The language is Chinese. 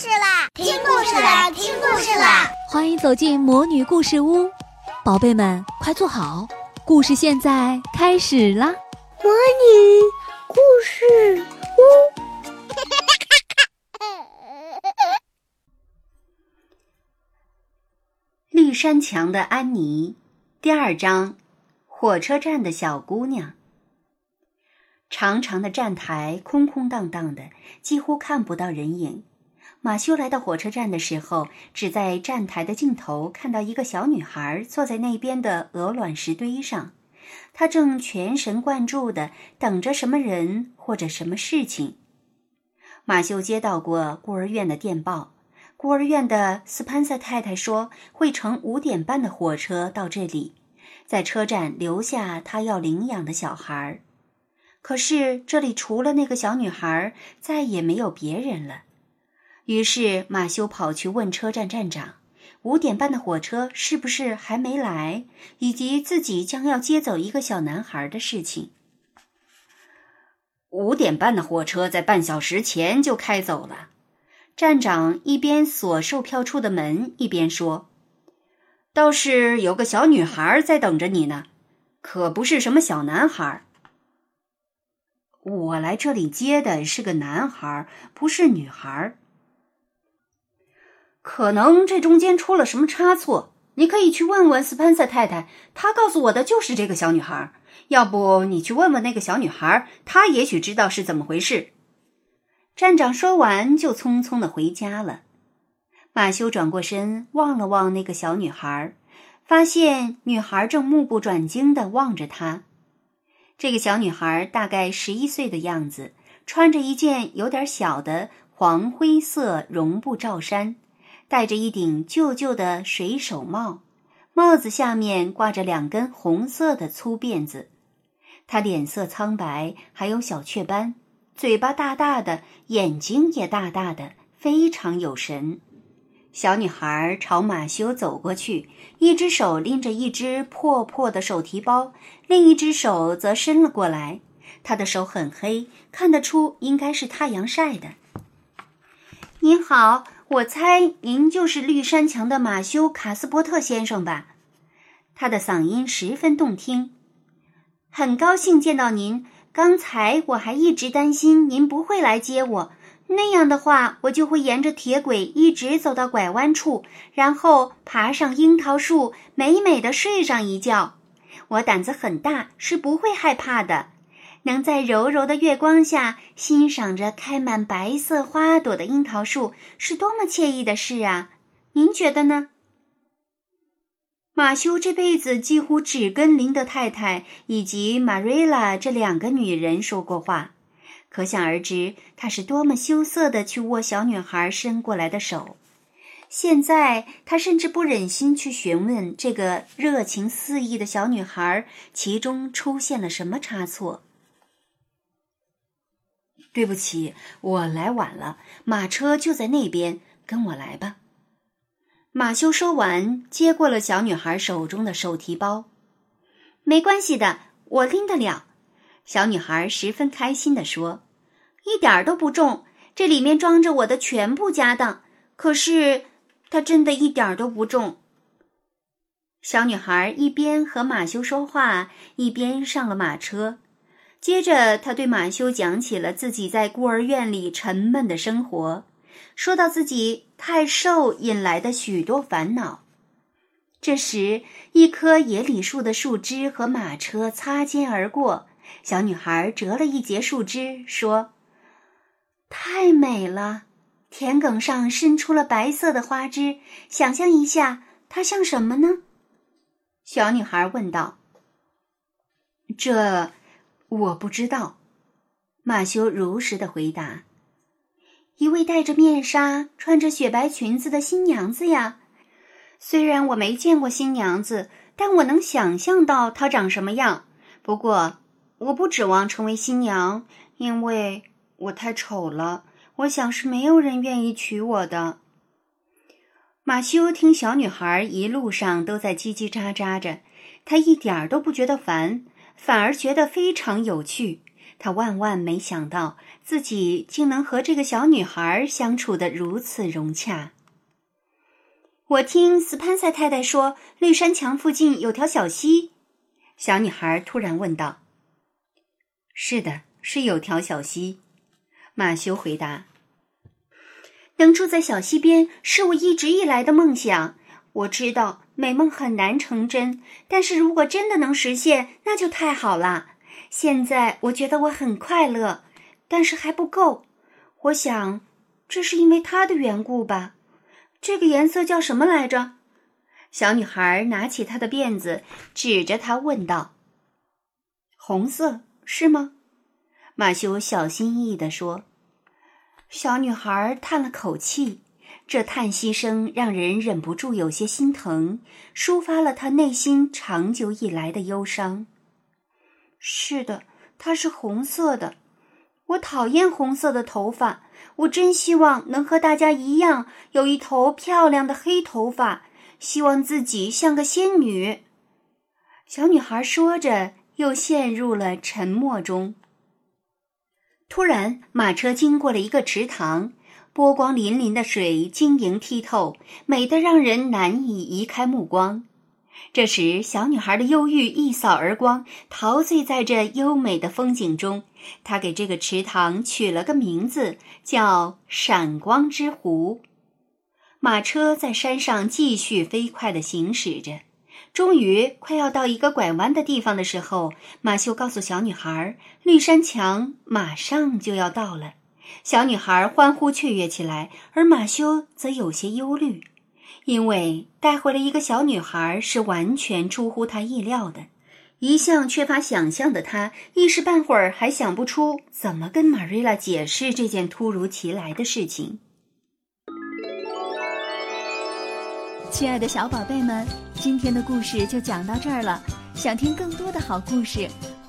事啦！听故事啦！听故事啦！欢迎走进魔女故事屋，宝贝们快坐好，故事现在开始啦！魔女故事屋，绿山墙的安妮，第二章，火车站的小姑娘。长长的站台空空荡荡的，几乎看不到人影。马修来到火车站的时候，只在站台的尽头看到一个小女孩坐在那边的鹅卵石堆上，她正全神贯注的等着什么人或者什么事情。马修接到过孤儿院的电报，孤儿院的斯潘塞太太说会乘五点半的火车到这里，在车站留下她要领养的小孩。可是这里除了那个小女孩，再也没有别人了。于是马修跑去问车站站长：“五点半的火车是不是还没来？以及自己将要接走一个小男孩的事情。”五点半的火车在半小时前就开走了。站长一边锁售票处的门，一边说：“倒是有个小女孩在等着你呢，可不是什么小男孩。”我来这里接的是个男孩，不是女孩。可能这中间出了什么差错，你可以去问问斯潘塞太太，她告诉我的就是这个小女孩。要不你去问问那个小女孩，她也许知道是怎么回事。站长说完，就匆匆的回家了。马修转过身，望了望那个小女孩，发现女孩正目不转睛的望着他。这个小女孩大概十一岁的样子，穿着一件有点小的黄灰色绒布罩衫，戴着一顶旧旧的水手帽，帽子下面挂着两根红色的粗辫子。她脸色苍白，还有小雀斑，嘴巴大大的，眼睛也大大的，非常有神。小女孩朝马修走过去，一只手拎着一只破破的手提包，另一只手则伸了过来。她的手很黑，看得出应该是太阳晒的。您好，我猜您就是绿山墙的马修·卡斯伯特先生吧？他的嗓音十分动听。很高兴见到您。刚才我还一直担心您不会来接我。那样的话，我就会沿着铁轨一直走到拐弯处，然后爬上樱桃树，美美的睡上一觉。我胆子很大，是不会害怕的。能在柔柔的月光下欣赏着开满白色花朵的樱桃树，是多么惬意的事啊！您觉得呢？马修这辈子几乎只跟林德太太以及玛瑞拉这两个女人说过话。可想而知，他是多么羞涩的去握小女孩伸过来的手。现在，他甚至不忍心去询问这个热情四溢的小女孩，其中出现了什么差错。对不起，我来晚了，马车就在那边，跟我来吧。马修说完，接过了小女孩手中的手提包。没关系的，我拎得了。小女孩十分开心地说：“一点儿都不重，这里面装着我的全部家当。可是，它真的一点儿都不重。”小女孩一边和马修说话，一边上了马车。接着，他对马修讲起了自己在孤儿院里沉闷的生活，说到自己太瘦引来的许多烦恼。这时，一棵野李树的树枝和马车擦肩而过。小女孩折了一截树枝，说：“太美了，田埂上伸出了白色的花枝。想象一下，它像什么呢？”小女孩问道。“这，我不知道。”马修如实的回答。“一位戴着面纱、穿着雪白裙子的新娘子呀。虽然我没见过新娘子，但我能想象到她长什么样。不过。”我不指望成为新娘，因为我太丑了。我想是没有人愿意娶我的。马修听小女孩一路上都在叽叽喳喳着，他一点儿都不觉得烦，反而觉得非常有趣。他万万没想到自己竟能和这个小女孩相处的如此融洽。我听斯潘塞太太说，绿山墙附近有条小溪。小女孩突然问道：“是的，是有条小溪。”马修回答：“能住在小溪边是我一直以来的梦想。我知道美梦很难成真，但是如果真的能实现，那就太好了。现在我觉得我很快乐，但是还不够。我想，这是因为它的缘故吧。”这个颜色叫什么来着？小女孩拿起她的辫子，指着它问道：“红色是吗？”马修小心翼翼地说。小女孩叹了口气，这叹息声让人忍不住有些心疼，抒发了他内心长久以来的忧伤。是的，它是红色的。我讨厌红色的头发。我真希望能和大家一样有一头漂亮的黑头发，希望自己像个仙女。小女孩说着，又陷入了沉默中。突然，马车经过了一个池塘，波光粼粼的水晶莹剔透，美得让人难以移开目光。这时，小女孩的忧郁一扫而光，陶醉在这优美的风景中。她给这个池塘取了个名字，叫“闪光之湖”。马车在山上继续飞快地行驶着，终于快要到一个拐弯的地方的时候，马修告诉小女孩：“绿山墙马上就要到了。”小女孩欢呼雀跃起来，而马修则有些忧虑。因为带回了一个小女孩是完全出乎他意料的，一向缺乏想象的他一时半会儿还想不出怎么跟玛瑞拉解释这件突如其来的事情。亲爱的小宝贝们，今天的故事就讲到这儿了。想听更多的好故事，